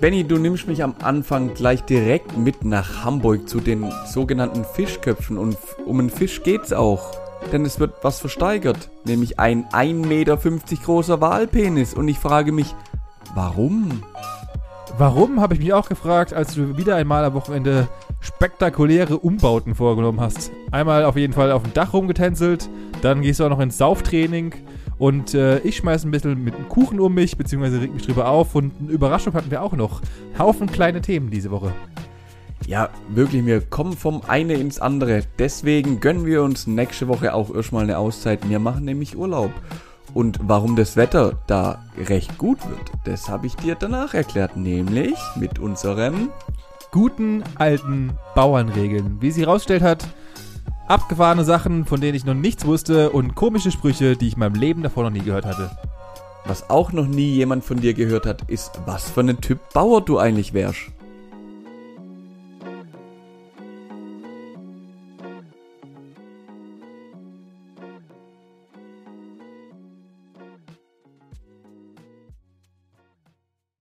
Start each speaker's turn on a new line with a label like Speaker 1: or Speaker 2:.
Speaker 1: Benny, du nimmst mich am Anfang gleich direkt mit nach Hamburg zu den sogenannten Fischköpfen und um einen Fisch geht's auch. Denn es wird was versteigert, nämlich ein 1,50 Meter großer Walpenis und ich frage mich, warum?
Speaker 2: Warum, habe ich mich auch gefragt, als du wieder einmal am Wochenende spektakuläre Umbauten vorgenommen hast. Einmal auf jeden Fall auf dem Dach rumgetänzelt, dann gehst du auch noch ins Sauftraining und äh, ich schmeiße ein bisschen mit einem Kuchen um mich, beziehungsweise reg mich drüber auf. Und eine Überraschung hatten wir auch noch. Haufen kleine Themen diese Woche.
Speaker 1: Ja, wirklich, wir kommen vom eine ins andere. Deswegen gönnen wir uns nächste Woche auch erstmal eine Auszeit. Wir machen nämlich Urlaub. Und warum das Wetter da recht gut wird, das habe ich dir danach erklärt. Nämlich mit unseren
Speaker 2: guten alten Bauernregeln. Wie sie herausstellt hat, abgefahrene Sachen, von denen ich noch nichts wusste und komische Sprüche, die ich in meinem Leben davor noch nie gehört hatte.
Speaker 1: Was auch noch nie jemand von dir gehört hat, ist, was für ein Typ Bauer du eigentlich wärst.